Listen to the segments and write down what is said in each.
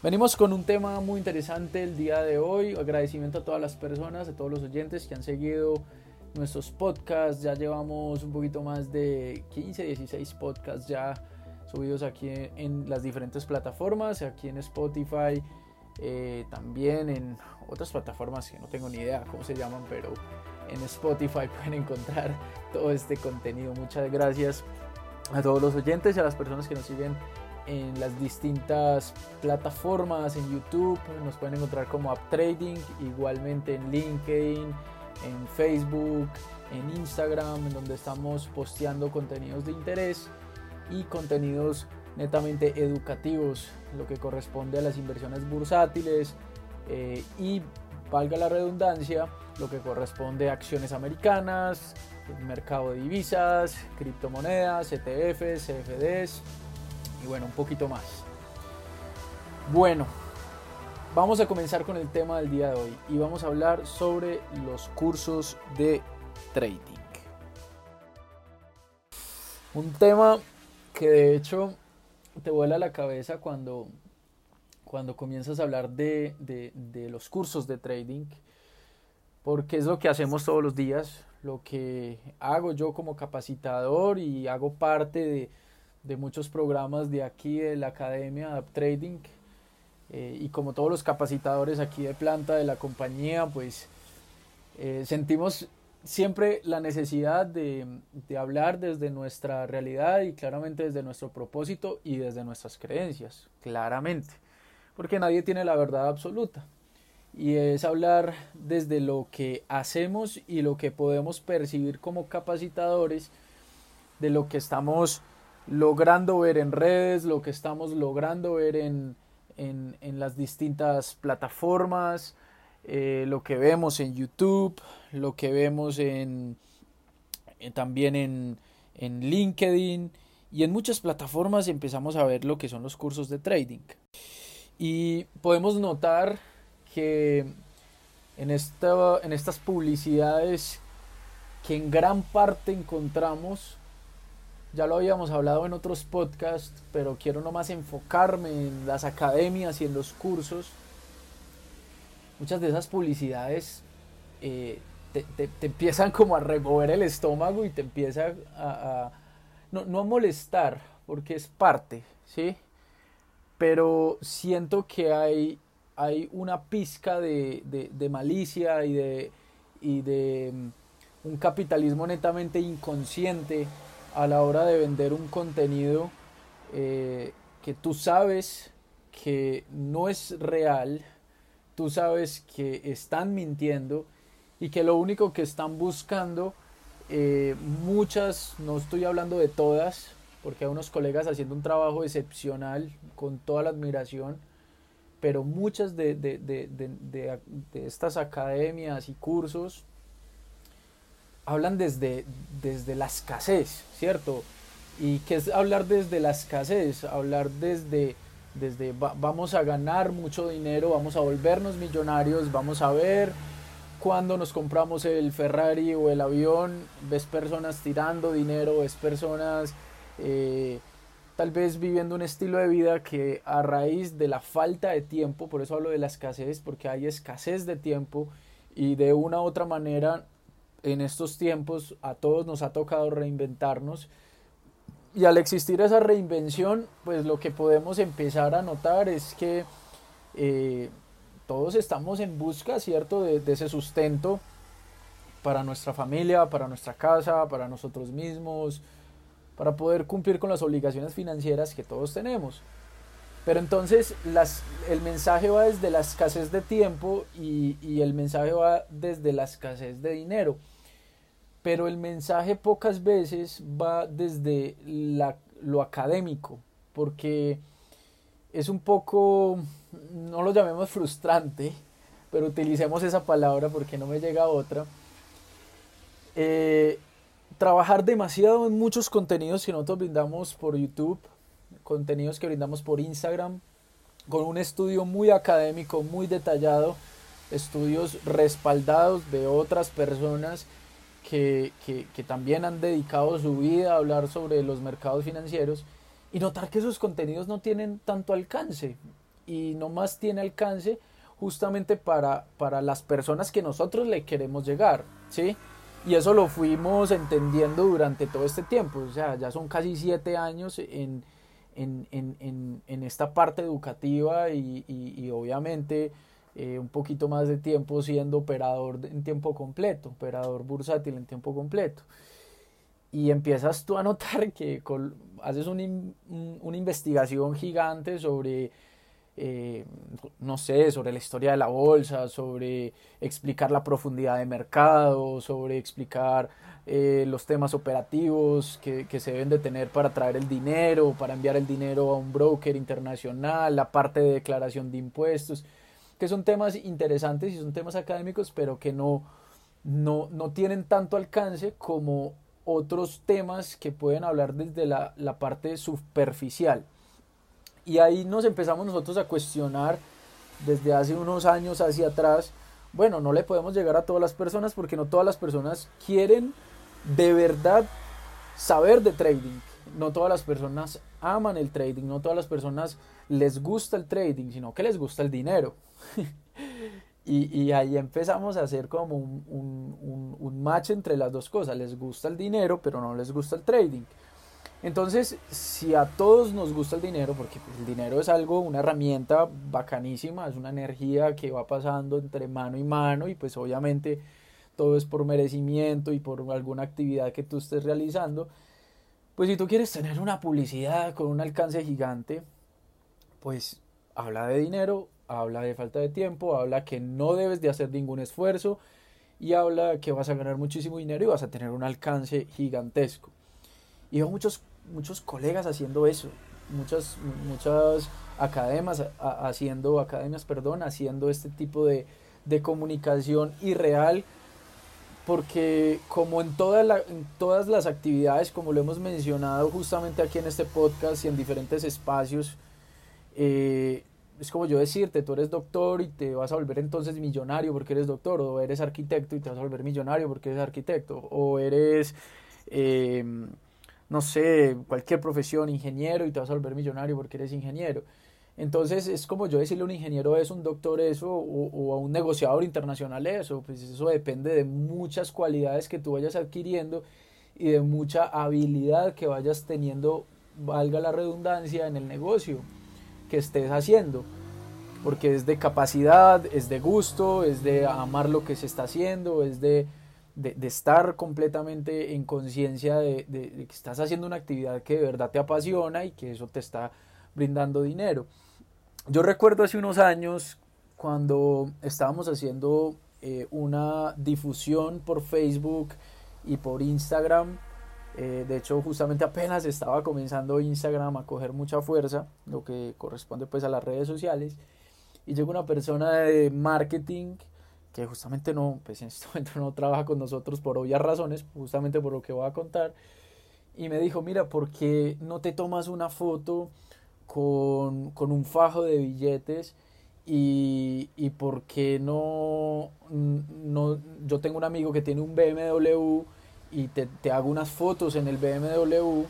Venimos con un tema muy interesante el día de hoy. Agradecimiento a todas las personas, a todos los oyentes que han seguido nuestros podcasts. Ya llevamos un poquito más de 15, 16 podcasts ya subidos aquí en, las diferentes plataformas, aquí en Spotify, eh, también en otras plataformas que no tengo ni idea cómo se llaman, pero en Spotify pueden encontrar todo este contenido. Muchas gracias a todos los oyentes y a las personas que nos siguen en las distintas plataformas, en YouTube, nos pueden encontrar como UpTrading, igualmente en LinkedIn, en Facebook, en Instagram, en donde estamos posteando contenidos de interés y contenidos netamente educativos, lo que corresponde a las inversiones bursátiles eh, y, valga la redundancia, lo que corresponde a acciones americanas, mercado de divisas, criptomonedas, ETFs, CFDs y bueno, un poquito más. Bueno, vamos a comenzar con el tema del día de hoy y vamos a hablar sobre los cursos de trading. Un tema que de hecho te vuela la cabeza cuando, cuando comienzas a hablar de, de los cursos de trading, porque es lo que hacemos todos los días, lo que hago yo como capacitador y hago parte de de muchos programas de aquí de la Academia Trading eh, y como todos los capacitadores aquí de planta de la compañía, pues eh, sentimos siempre la necesidad de, de, hablar desde nuestra realidad y claramente desde nuestro propósito y desde nuestras creencias, claramente, porque nadie tiene la verdad absoluta. Y es hablar desde lo que hacemos y lo que podemos percibir como capacitadores, de lo que estamos logrando ver en redes, lo que estamos logrando ver en, las distintas plataformas, eh, lo que vemos en YouTube, lo que vemos en, eh, también en, en LinkedIn y en muchas plataformas empezamos a ver lo que son los cursos de trading. Y podemos notar que en, esta, en estas publicidades que en gran parte encontramos ya lo habíamos hablado en otros podcasts, pero quiero nomás enfocarme en las academias y en los cursos. Muchas de esas publicidades eh, te, empiezan como a remover el estómago y te empieza a, no, a molestar, porque es parte, ¿sí? Pero siento que hay, hay una pizca de, de malicia y de, y de mm, un capitalismo netamente inconsciente a la hora de vender un contenido eh, que tú sabes que no es real, tú sabes que están mintiendo y que lo único que están buscando, eh, muchas, no estoy hablando de todas, porque hay unos colegas haciendo un trabajo excepcional con toda la admiración, pero muchas de, de estas academias y cursos hablan desde, desde la escasez, ¿cierto? ¿Y qué es hablar desde la escasez? Hablar desde, desde vamos a ganar mucho dinero, vamos a volvernos millonarios, vamos a ver cuando nos compramos el Ferrari o el avión, ves personas tirando dinero, ves personas eh, tal vez viviendo un estilo de vida que a raíz de la falta de tiempo, por eso hablo de la escasez, porque hay escasez de tiempo y de una u otra manera en estos tiempos a todos nos ha tocado reinventarnos y al existir esa reinvención, pues lo que podemos empezar a notar es que eh, todos estamos en busca, ¿cierto?, de, ese sustento para nuestra familia, para nuestra casa, para nosotros mismos, para poder cumplir con las obligaciones financieras que todos tenemos. Pero entonces las, el mensaje va desde la escasez de tiempo y, y el mensaje va desde la escasez de dinero pero el mensaje pocas veces va desde lo académico, porque es un poco, no lo llamemos frustrante, pero utilicemos esa palabra porque no me llega otra. Eh, trabajar demasiado en muchos contenidos que nosotros brindamos por YouTube, contenidos que brindamos por Instagram, con un estudio muy académico, muy detallado, estudios respaldados de otras personas que, también han dedicado su vida a hablar sobre los mercados financieros y notar que esos contenidos no tienen tanto alcance. y no más tiene alcance justamente para, para las personas que nosotros le queremos llegar, ¿sí? Y eso lo fuimos entendiendo durante todo este tiempo, o sea, ya son casi siete años en, en, esta parte educativa y, obviamente eh, un poquito más de tiempo siendo operador en tiempo completo, operador bursátil en tiempo completo. Y empiezas tú a notar que haces una investigación gigante sobre eh, no sé, sobre la historia de la bolsa, sobre explicar la profundidad de mercado, sobre explicar eh, los temas operativos que, se deben de tener para traer el dinero, para enviar el dinero a un broker internacional, la parte de declaración de impuestos, que son temas interesantes y son temas académicos, pero que no, no, no tienen tanto alcance como otros temas que pueden hablar desde la, la parte superficial. Y ahí nos empezamos nosotros a cuestionar desde hace unos años hacia atrás, bueno, no le podemos llegar a todas las personas porque no todas las personas quieren de verdad saber de trading. No todas las personas aman el trading, no todas las personas les gusta el trading, sino que les gusta el dinero. y, y, ahí empezamos a hacer como un, un, un match entre las dos cosas. Les gusta el dinero, pero no les gusta el trading. Entonces, si a todos nos gusta el dinero, porque el dinero es algo, una herramienta bacanísima, es una energía que va pasando entre mano y mano y pues obviamente todo es por merecimiento y por alguna actividad que tú estés realizando, pues si tú quieres tener una publicidad con un alcance gigante, pues habla de dinero, habla de falta de tiempo, habla que no debes de hacer ningún esfuerzo y habla que vas a ganar muchísimo dinero y vas a tener un alcance gigantesco. Y veo muchos, muchos colegas haciendo eso, muchas, muchas academias, haciendo, academias, perdón, haciendo este tipo de, de comunicación irreal, porque como en, todas las actividades, como lo hemos mencionado justamente aquí en este podcast y en diferentes espacios, eh, es como yo decirte, tú eres doctor y te vas a volver entonces millonario porque eres doctor, o eres arquitecto y te vas a volver millonario porque eres arquitecto, o eres... Eh, no sé, cualquier profesión, ingeniero, y te vas a volver millonario porque eres ingeniero. Entonces es como yo decirle a un ingeniero eso, un doctor eso, o, a un negociador internacional eso, pues eso depende de muchas cualidades que tú vayas adquiriendo y de mucha habilidad que vayas teniendo, valga la redundancia, en el negocio que estés haciendo. Porque es de capacidad, es de gusto, es de amar lo que se está haciendo, es de estar completamente en conciencia de, que estás haciendo una actividad que de verdad te apasiona y que eso te está brindando dinero. Yo recuerdo hace unos años cuando estábamos haciendo eh, una difusión por Facebook y por Instagram. Eh, de hecho, justamente apenas estaba comenzando Instagram a coger mucha fuerza, lo que corresponde pues a las redes sociales. Y llegó una persona de marketing que justamente no, pues en este momento no trabaja con nosotros por obvias razones, justamente por lo que voy a contar, y me dijo, mira, ¿por qué no te tomas una foto con, con un fajo de billetes? Y, y por qué no, no, yo tengo un amigo que tiene un BMW y te, te hago unas fotos en el BMW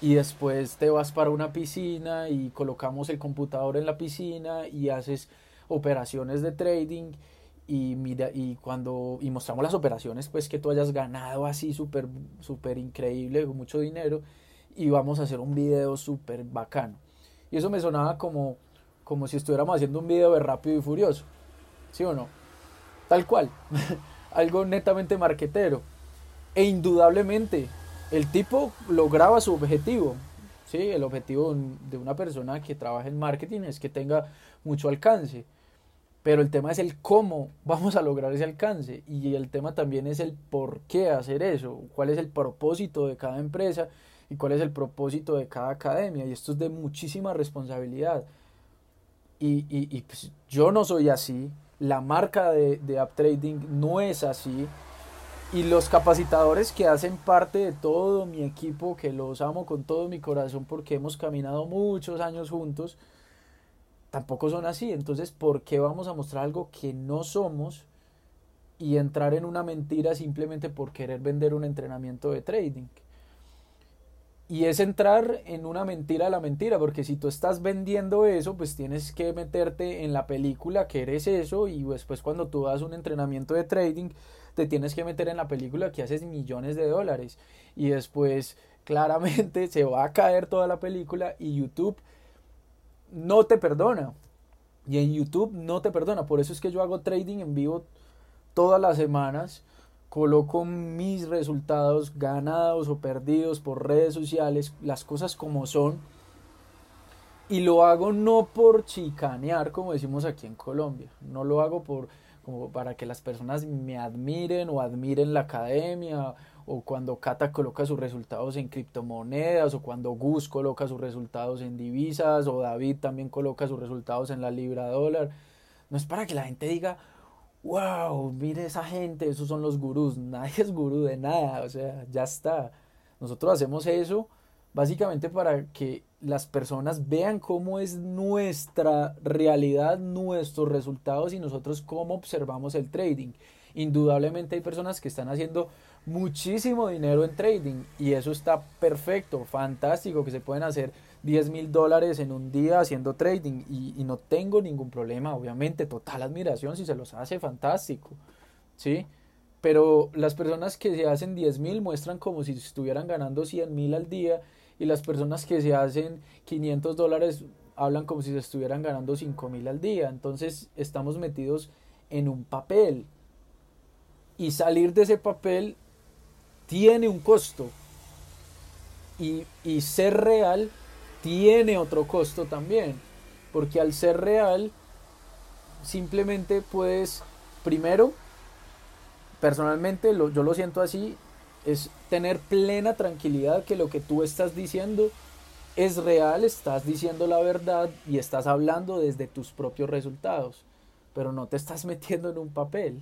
y después te vas para una piscina y colocamos el computador en la piscina y haces operaciones de trading y mira y cuando y mostramos las operaciones pues que tú hayas ganado así súper súper increíble con mucho dinero y vamos a hacer un video súper bacano. Y eso me sonaba como como si estuviéramos haciendo un video de rápido y furioso sí o no tal cual algo netamente marquetero e indudablemente el tipo lograba su objetivo sí el objetivo de una persona que trabaja en marketing es que tenga mucho alcance pero el tema es el cómo vamos a lograr ese alcance y el tema también es el por qué hacer eso, cuál es el propósito de cada empresa y cuál es el propósito de cada academia. Y esto es de muchísima responsabilidad. Y, y, pues yo no soy así, la marca de, de UpTrading no es así. Y los capacitadores que hacen parte de todo mi equipo, que los amo con todo mi corazón porque hemos caminado muchos años juntos, tampoco son así. Entonces, ¿por qué vamos a mostrar algo que no somos y entrar en una mentira simplemente por querer vender un entrenamiento de trading? y es entrar en una mentira de la mentira, porque si tú estás vendiendo eso, pues tienes que meterte en la película que eres eso y después cuando tú das un entrenamiento de trading, te tienes que meter en la película que haces millones de dólares. Y después claramente se va a caer toda la película y YouTube no te perdona. Y en YouTube no te perdona, por eso es que yo hago trading en vivo todas las semanas. Coloco mis resultados ganados o perdidos por redes sociales, las cosas como son, y lo hago no por chicanear, como decimos aquí en Colombia, no lo hago por como para que las personas me admiren o admiren la academia o cuando Cata coloca sus resultados en criptomonedas o cuando Gus coloca sus resultados en divisas o David también coloca sus resultados en la libra dólar. No es para que la gente diga, wow, mire esa gente, esos son los gurús. Nadie es gurú de nada, o sea, ya está. Nosotros hacemos eso básicamente para que las personas vean cómo es nuestra realidad, nuestros resultados y nosotros cómo observamos el trading. Indudablemente hay personas que están haciendo muchísimo dinero en trading y eso está perfecto, fantástico, que se pueden hacer 10 mil dólares en un día haciendo trading y, no tengo ningún problema, obviamente, total admiración si se los hace fantástico, ¿sí? Pero las personas que se hacen 10 mil muestran como si estuvieran ganando 100 mil al día y las personas que se hacen 500 dólares hablan como si se estuvieran ganando 5 mil al día. Entonces estamos metidos en un papel. Y salir de ese papel tiene un costo. Y, y ser real tiene otro costo también, porque al ser real, simplemente puedes, primero, personalmente lo, yo lo siento así, es tener plena tranquilidad que lo que tú estás diciendo es real, estás diciendo la verdad y estás hablando desde tus propios resultados, pero no te estás metiendo en un papel.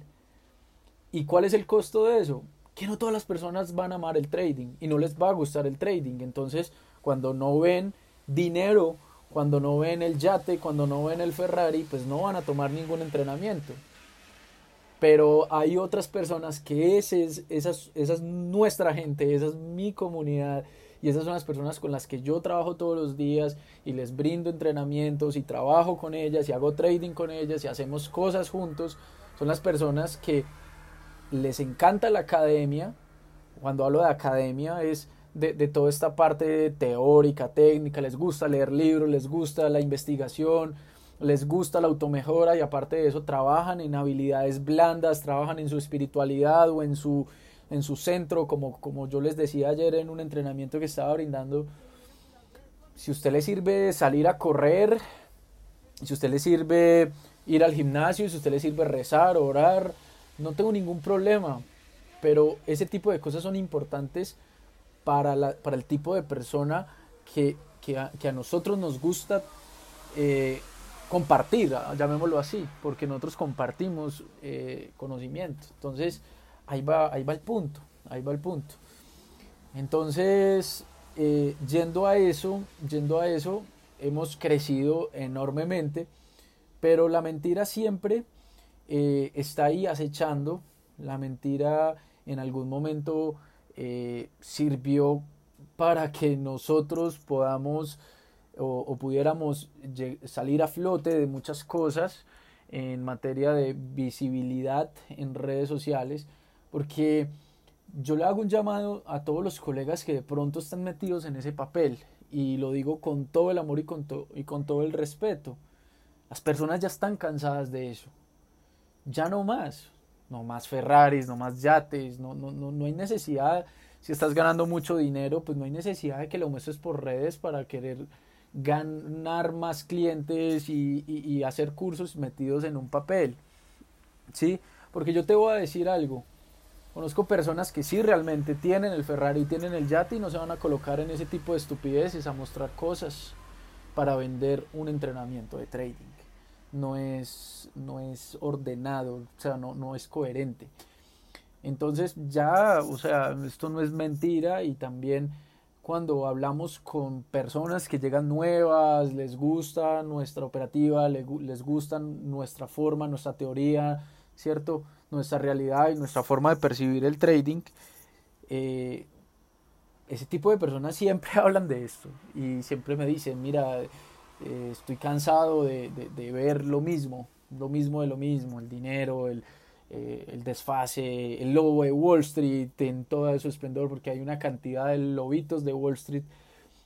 ¿Y cuál es el costo de eso? Que no todas las personas van a amar el trading y no les va a gustar el trading. Entonces, cuando no ven dinero, cuando no ven el yate, cuando no ven el Ferrari, pues no van a tomar ningún entrenamiento. Pero hay otras personas que ese es, esa, es, nuestra gente, esa es mi comunidad y esas son las personas con las que yo trabajo todos los días y les brindo entrenamientos y trabajo con ellas y hago trading con ellas y hacemos cosas juntos. Son las personas que les encanta la academia. Cuando hablo de academia es de, de, toda esta parte teórica, técnica, les gusta leer libros, les gusta la investigación, les gusta la automejora y aparte de eso trabajan en habilidades blandas, trabajan en su espiritualidad o en su, en su centro, como, como yo les decía ayer en un entrenamiento que estaba brindando. Si usted le sirve salir a correr, si usted le sirve ir al gimnasio, si usted le sirve rezar, orar, no tengo ningún problema, pero ese tipo de cosas son importantes para, la, para el tipo de persona que, que, a, que a nosotros nos gusta eh, compartir, llamémoslo así, porque nosotros compartimos eh, conocimiento. Entonces, ahí va, ahí va el punto, ahí va el punto. Entonces, eh, yendo a eso, yendo a eso, hemos crecido enormemente, pero la mentira siempre está ahí acechando, la mentira en algún momento eh, sirvió para que nosotros podamos o, pudiéramos salir a flote de muchas cosas en materia de visibilidad en redes sociales, porque yo le hago un llamado a todos los colegas que de pronto están metidos en ese papel, y lo digo con todo el amor y con, y con todo el respeto. Las personas ya están cansadas de eso. Ya no más no más Ferraris, no más yates, no, no, no, no hay necesidad, si estás ganando mucho dinero, pues no hay necesidad de que lo muestres por redes para querer ganar más clientes y, y, hacer cursos metidos en un papel. ¿Sí? Porque yo te voy a decir algo. Conozco personas que sí realmente tienen el Ferrari, tienen el yate y no se van a colocar en ese tipo de estupideces a mostrar cosas para vender un entrenamiento de trading no es, no es ordenado, o sea, no, no es coherente. Entonces ya, o sea, esto no es mentira y también cuando hablamos con personas que llegan nuevas, les gusta nuestra operativa, les, gusta nuestra forma, nuestra teoría, ¿cierto? Nuestra realidad y nuestra forma de percibir el trading, eh, ese tipo de personas siempre hablan de esto y siempre me dicen, mira, eh, estoy cansado de, ver lo mismo, lo mismo de lo mismo, el dinero, el, eh, el desfase, el lobo de Wall Street en todo su esplendor, porque hay una cantidad de lobitos de Wall Street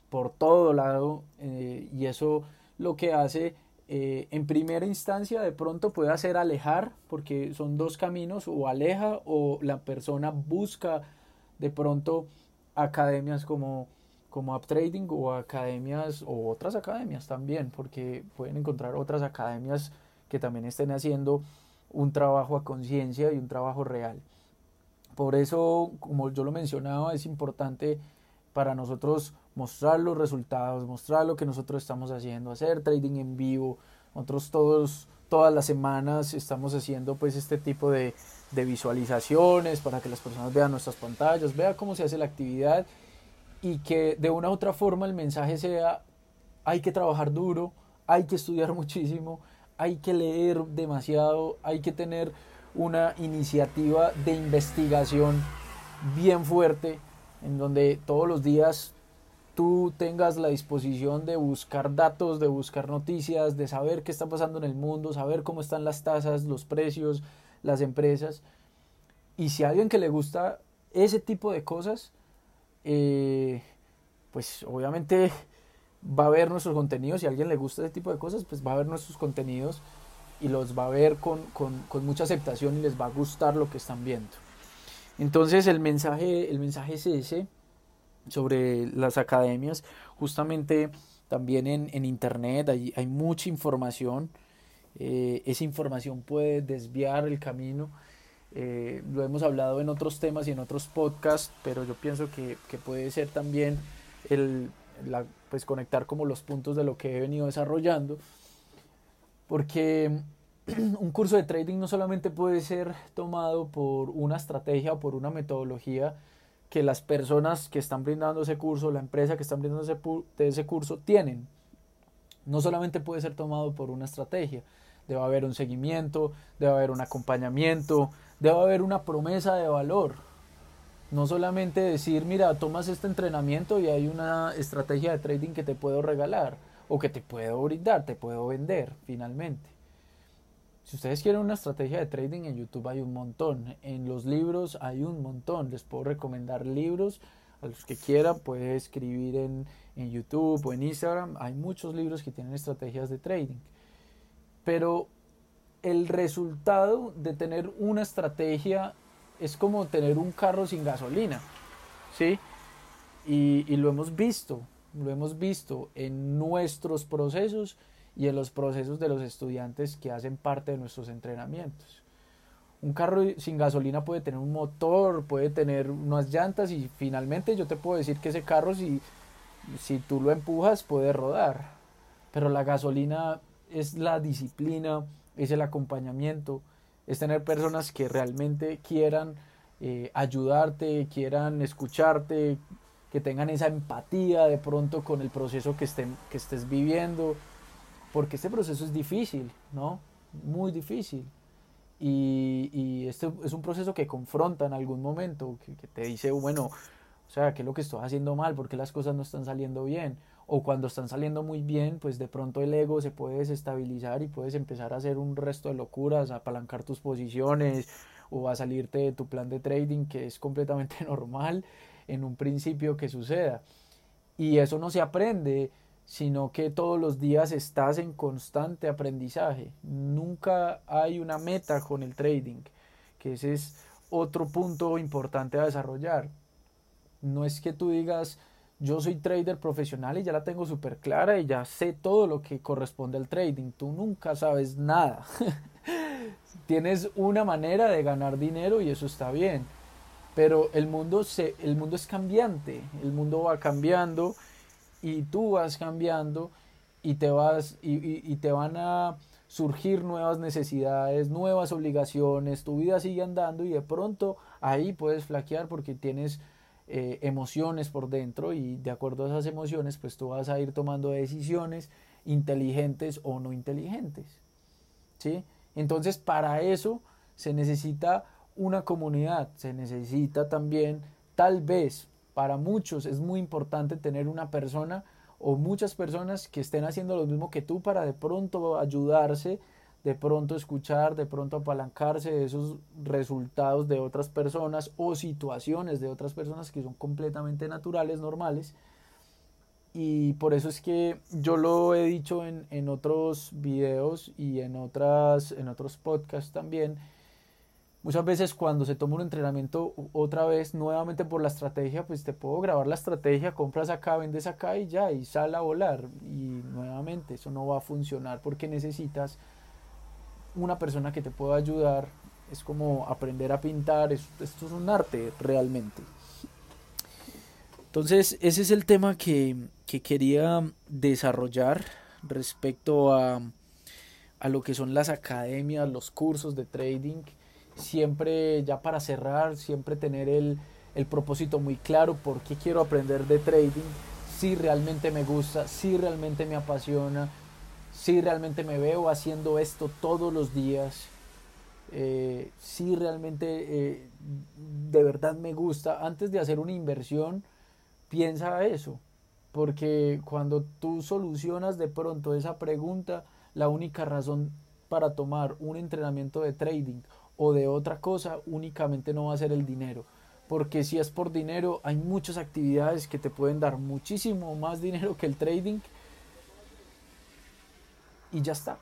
por todo lado eh, y eso lo que hace en primera instancia de pronto puede hacer alejar porque son dos caminos o aleja o la persona busca de pronto academias como, como UpTrading o academias o otras academias también, porque pueden encontrar otras academias que también estén haciendo un trabajo a conciencia y un trabajo real. Por eso, como yo lo mencionaba, es importante para nosotros mostrar los resultados, mostrar lo que nosotros estamos haciendo, hacer trading en vivo. Nosotros todos, todas las semanas estamos haciendo pues este tipo de, de visualizaciones para que las personas vean nuestras pantallas, vean cómo se hace la actividad y que de una u otra forma el mensaje sea hay que trabajar duro, hay que estudiar muchísimo, hay que leer demasiado, hay que tener una iniciativa de investigación bien fuerte en donde todos los días tú tengas la disposición de buscar datos, de buscar noticias, de saber qué está pasando en el mundo, saber cómo están las tasas, los precios, las empresas. Y si a alguien que le gusta ese tipo de cosas, eh, pues obviamente va a ver nuestros contenidos. Si a alguien le gusta ese tipo de cosas, pues va a ver nuestros contenidos y los va a ver con, con, mucha aceptación y les va a gustar lo que están viendo. Entonces el mensaje, el mensaje es ese sobre las academias. Justamente también en, en internet hay, hay mucha información eh, esa información puede desviar el camino. Eh, lo hemos hablado en otros temas y en otros podcasts, pero yo pienso que, puede ser también el, pues conectar como los puntos de lo que he venido desarrollando, porque un curso de trading no solamente puede ser tomado por una estrategia o por una metodología que las personas que están brindando ese curso, la empresa que están brindando ese, ese curso tienen. No solamente puede ser tomado por una estrategia, debe haber un seguimiento, debe haber un acompañamiento, debe haber una promesa de valor. No solamente decir, mira, tomas este entrenamiento y hay una estrategia de trading que te puedo regalar o que te puedo brindar, te puedo vender finalmente. Si ustedes quieren una estrategia de trading en YouTube hay un montón, en los libros hay un montón, les puedo recomendar libros. A los que quieran, puede escribir en, en YouTube o en Instagram, hay muchos libros que tienen estrategias de trading. Pero el resultado de tener una estrategia es como tener un carro sin gasolina, ¿sí? Y, lo hemos visto, lo hemos visto en nuestros procesos y en los procesos de los estudiantes que hacen parte de nuestros entrenamientos. Un carro sin gasolina puede tener un motor, puede tener unas llantas y finalmente yo te puedo decir que ese carro si, si tú lo empujas puede rodar. Pero la gasolina es la disciplina, es el acompañamiento, es tener personas que realmente quieran eh, ayudarte, quieran escucharte, que tengan esa empatía de pronto con el proceso que, estén, que estés viviendo, porque este proceso es difícil, ¿no? Muy difícil. Y, y este es un proceso que confronta en algún momento, que, que te dice, bueno, o sea, ¿qué es lo que estoy haciendo mal? ¿Por qué las cosas no están saliendo bien? O cuando están saliendo muy bien, pues de pronto el ego se puede desestabilizar y puedes empezar a hacer un resto de locuras, a apalancar tus posiciones o a salirte de tu plan de trading, que es completamente normal en un principio que suceda. Y eso no se aprende, sino que todos los días estás en constante aprendizaje. Nunca hay una meta con el trading, que ese es otro punto importante a desarrollar. No es que tú digas, yo soy trader profesional y ya la tengo súper clara y ya sé todo lo que corresponde al trading. Tú nunca sabes nada. Tienes una manera de ganar dinero y eso está bien. Pero el mundo, se, el mundo es cambiante, el mundo va cambiando y tú vas cambiando y te, vas, y te van a surgir nuevas necesidades, nuevas obligaciones, tu vida sigue andando y de pronto ahí puedes flaquear porque tienes eh, emociones por dentro y de acuerdo a esas emociones pues tú vas a ir tomando decisiones inteligentes o no inteligentes. ¿sí? Entonces para eso se necesita una comunidad, se necesita también tal vez Para muchos es muy importante tener una persona o muchas personas que estén haciendo lo mismo que tú para de pronto ayudarse, de pronto escuchar, de pronto apalancarse de esos resultados de otras personas o situaciones de otras personas que son completamente naturales, normales. Y por eso es que yo lo he dicho en, en otros videos y en, otras, en otros podcasts también, Muchas veces cuando se toma un entrenamiento otra vez, nuevamente por la estrategia, pues te puedo grabar la estrategia, compras acá, vendes acá y ya, y sale a volar. Y nuevamente eso no va a funcionar porque necesitas una persona que te pueda ayudar. Es como aprender a pintar, esto, es un arte realmente. Entonces ese es el tema que, que quería desarrollar respecto a, a lo que son las academias, los cursos de trading siempre, ya para cerrar, siempre tener el, propósito muy claro, por qué quiero aprender de trading, si realmente me gusta, si realmente me apasiona, si realmente me veo haciendo esto todos los días, eh, si realmente eh, de verdad me gusta, antes de hacer una inversión, piensa eso, porque cuando tú solucionas de pronto esa pregunta, la única razón para tomar un entrenamiento de trading o de otra cosa, únicamente no va a ser el dinero. Porque si es por dinero, hay muchas actividades que te pueden dar muchísimo más dinero que el trading. Y ya está.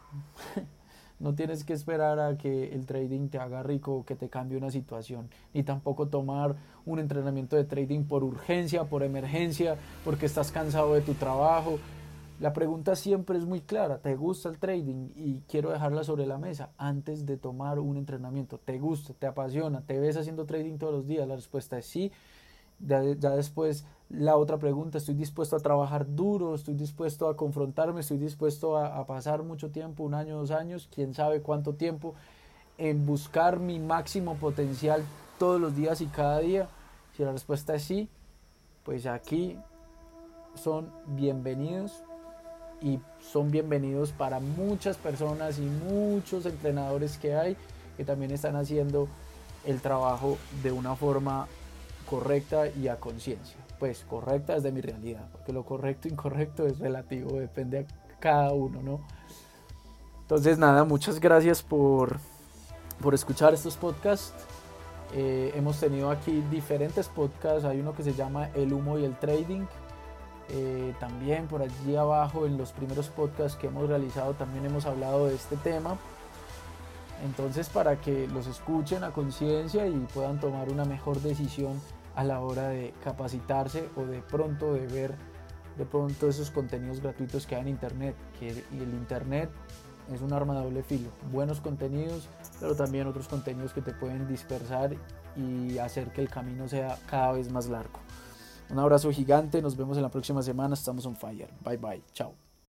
No tienes que esperar a que el trading te haga rico o que te cambie una situación. Ni tampoco tomar un entrenamiento de trading por urgencia, por emergencia, porque estás cansado de tu trabajo, la pregunta siempre es muy clara, ¿te gusta el trading? Y quiero dejarla sobre la mesa antes de tomar un entrenamiento. ¿Te gusta? ¿Te apasiona? ¿Te ves haciendo trading todos los días? La respuesta es sí. Ya, después la otra pregunta, ¿estoy dispuesto a trabajar duro? ¿Estoy dispuesto a confrontarme? ¿Estoy dispuesto a, pasar mucho tiempo, un año, dos años, quién sabe cuánto tiempo, en buscar mi máximo potencial todos los días y cada día? Si la respuesta es sí, pues aquí son bienvenidos y son bienvenidos para muchas personas y muchos entrenadores que hay que también están haciendo el trabajo de una forma correcta y a conciencia. Pues correcta es de mi realidad, porque lo correcto e incorrecto es relativo, depende de cada uno, ¿no? Entonces nada, muchas gracias por, por escuchar estos podcasts. Eh, hemos tenido aquí diferentes podcasts, hay uno que se llama El humo y el trading, eh, también por allí abajo en los primeros podcasts que hemos realizado también hemos hablado de este tema. Entonces para que los escuchen a conciencia y puedan tomar una mejor decisión a la hora de capacitarse o de pronto de ver de pronto esos contenidos gratuitos que hay en internet. Que el internet es un arma de doble filo. Buenos contenidos, pero también otros contenidos que te pueden dispersar y hacer que el camino sea cada vez más largo. Un abrazo gigante, nos vemos en la próxima semana, estamos on fire. Bye bye, chao.